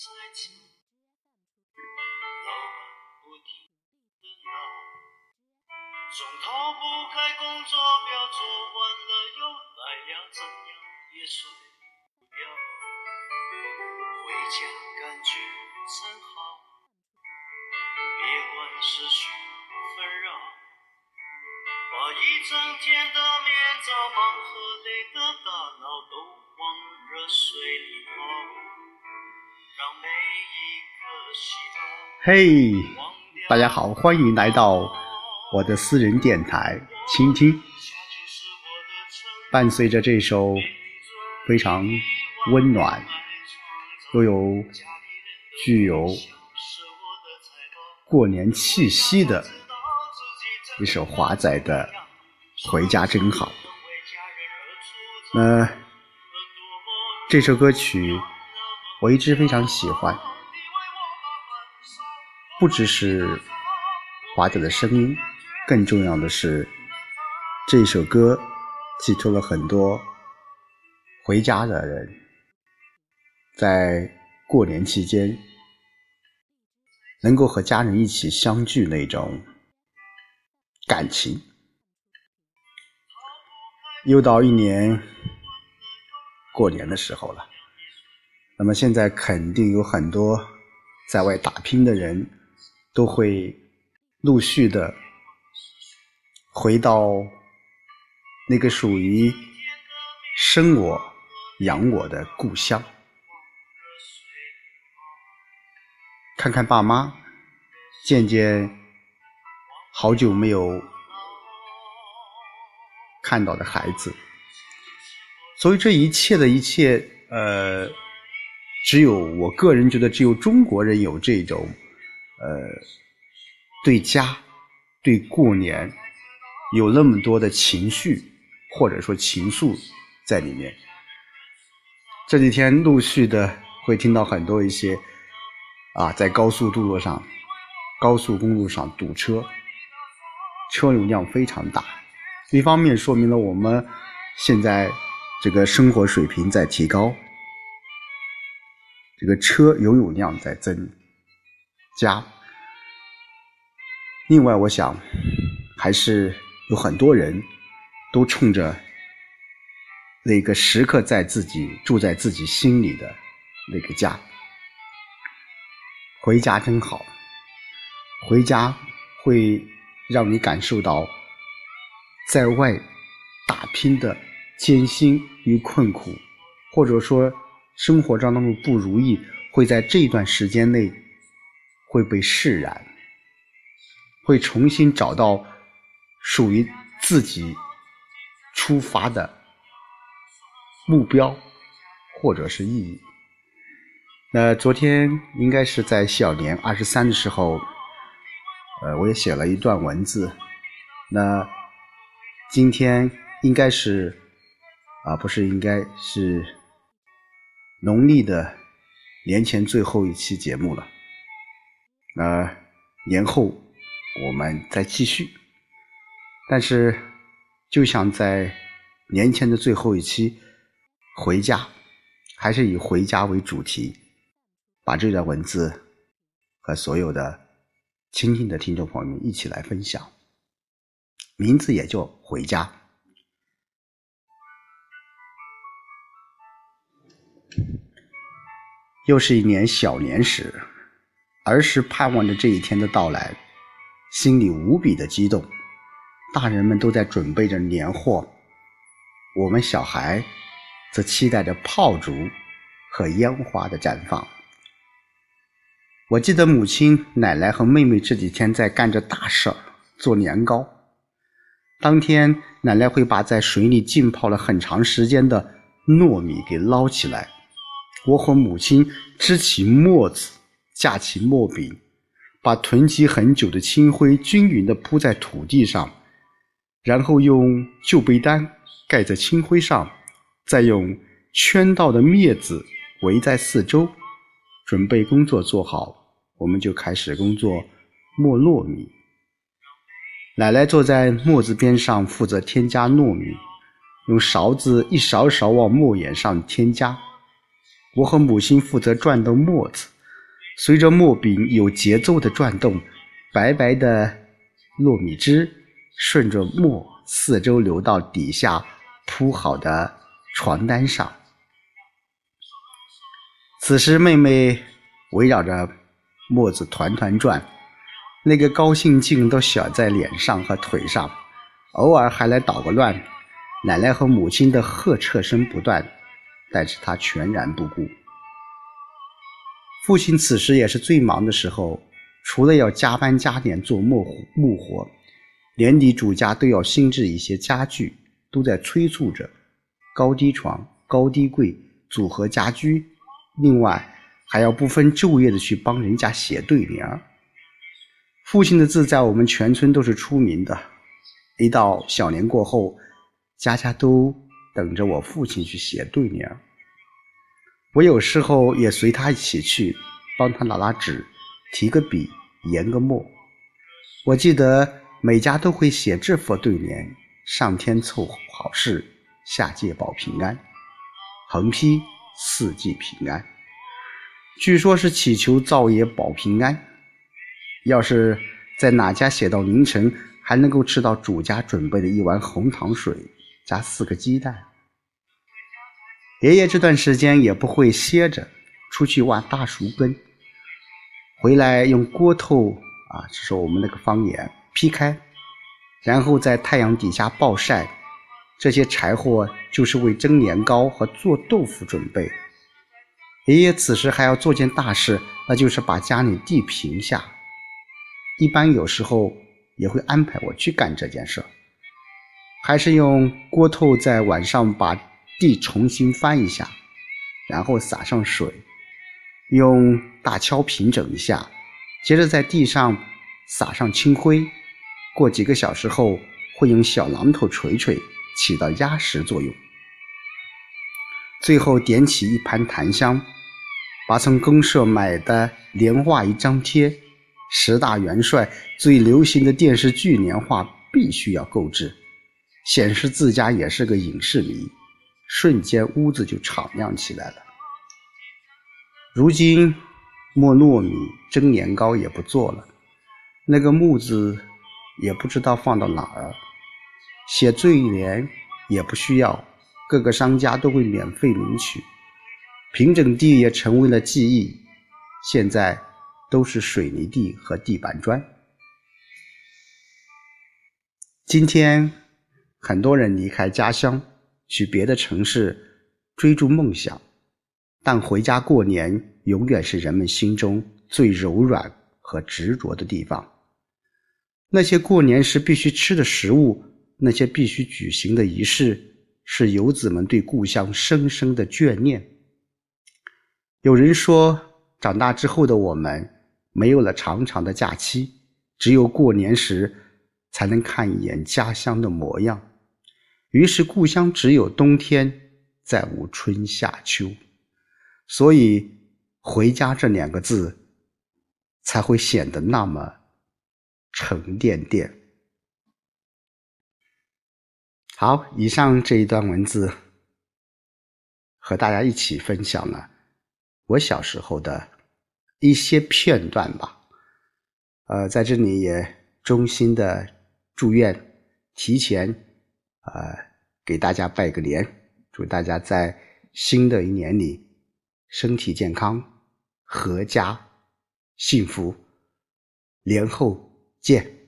再见。老板不停的闹，总逃不开工作表，做完了又来了，怎样也睡不掉。回家感觉真好，别管思绪纷扰，把一整天的面罩、忙和累的大脑都往热水里泡。嘿，大家好，欢迎来到我的私人电台倾听。伴随着这首非常温暖又有具有过年气息的一首华仔的《回家真好》。那这首歌曲我一直非常喜欢，不只是华仔的声音，更重要的是这首歌。寄托了很多回家的人，在过年期间能够和家人一起相聚那种感情。又到一年过年的时候了，那么现在肯定有很多在外打拼的人都会陆续的回到。那个属于生我养我的故乡，看看爸妈，见见好久没有看到的孩子，所以这一切的一切，呃，只有我个人觉得，只有中国人有这种，呃，对家、对过年有那么多的情绪。或者说情愫在里面。这几天陆续的会听到很多一些啊，在高速道路上、高速公路上堵车，车流量非常大。一方面说明了我们现在这个生活水平在提高，这个车拥有量在增加。另外，我想还是有很多人。都冲着那个时刻在自己住在自己心里的那个家，回家真好。回家会让你感受到在外打拼的艰辛与困苦，或者说生活当中的不如意，会在这段时间内会被释然，会重新找到属于自己。出发的目标或者是意义。那昨天应该是在小年二十三的时候，呃，我也写了一段文字。那今天应该是啊，不是应该是农历的年前最后一期节目了。那年后我们再继续，但是。就想在年前的最后一期回家，还是以回家为主题，把这段文字和所有的倾听的听众朋友们一起来分享。名字也叫回家。又是一年小年时，儿时盼望着这一天的到来，心里无比的激动。大人们都在准备着年货，我们小孩则期待着炮竹和烟花的绽放。我记得母亲、奶奶和妹妹这几天在干着大事儿，做年糕。当天，奶奶会把在水里浸泡了很长时间的糯米给捞起来，我和母亲支起磨子，架起磨饼，把囤积很久的青灰均匀地铺在土地上。然后用旧被单盖在青灰上，再用圈到的篾子围在四周，准备工作做好，我们就开始工作磨糯米。奶奶坐在磨子边上负责添加糯米，用勺子一勺勺往磨眼上添加。我和母亲负责转动磨子，随着磨柄有节奏的转动，白白的糯米汁。顺着磨四周流到底下铺好的床单上。此时，妹妹围绕着沫子团团转，那个高兴劲都写在脸上和腿上，偶尔还来捣个乱。奶奶和母亲的呵斥声不断，但是他全然不顾。父亲此时也是最忙的时候，除了要加班加点做木木活，年底主家都要新置一些家具，都在催促着高低床、高低柜组合家居。另外还要不分昼夜的去帮人家写对联儿。父亲的字在我们全村都是出名的，一到小年过后，家家都等着我父亲去写对联。我有时候也随他一起去，帮他拿拿纸，提个笔，研个墨。我记得每家都会写这副对联：“上天凑好事，下界保平安。”横批“四季平安”。据说是祈求灶爷保平安。要是在哪家写到凌晨，还能够吃到主家准备的一碗红糖水加四个鸡蛋。爷爷这段时间也不会歇着，出去挖大树根，回来用锅头啊，这是我们那个方言，劈开，然后在太阳底下暴晒，这些柴火就是为蒸年糕和做豆腐准备。爷爷此时还要做件大事，那就是把家里地平下。一般有时候也会安排我去干这件事，还是用锅头在晚上把。地重新翻一下，然后撒上水，用大锹平整一下，接着在地上撒上青灰。过几个小时后，会用小榔头锤锤，起到压实作用。最后点起一盘檀香，把从公社买的年画一张贴。十大元帅最流行的电视剧年画必须要购置，显示自家也是个影视迷。瞬间屋子就敞亮起来了。如今磨糯米、蒸年糕也不做了，那个木子也不知道放到哪儿。写对联也不需要，各个商家都会免费领取。平整地也成为了记忆，现在都是水泥地和地板砖。今天很多人离开家乡。去别的城市追逐梦想，但回家过年永远是人们心中最柔软和执着的地方。那些过年时必须吃的食物，那些必须举行的仪式，是游子们对故乡深深的眷念。有人说，长大之后的我们没有了长长的假期，只有过年时才能看一眼家乡的模样。于是，故乡只有冬天，再无春夏秋，所以“回家”这两个字才会显得那么沉甸甸。好，以上这一段文字和大家一起分享了我小时候的一些片段吧。呃，在这里也衷心的祝愿提前。呃，给大家拜个年，祝大家在新的一年里身体健康、阖家幸福。年后见。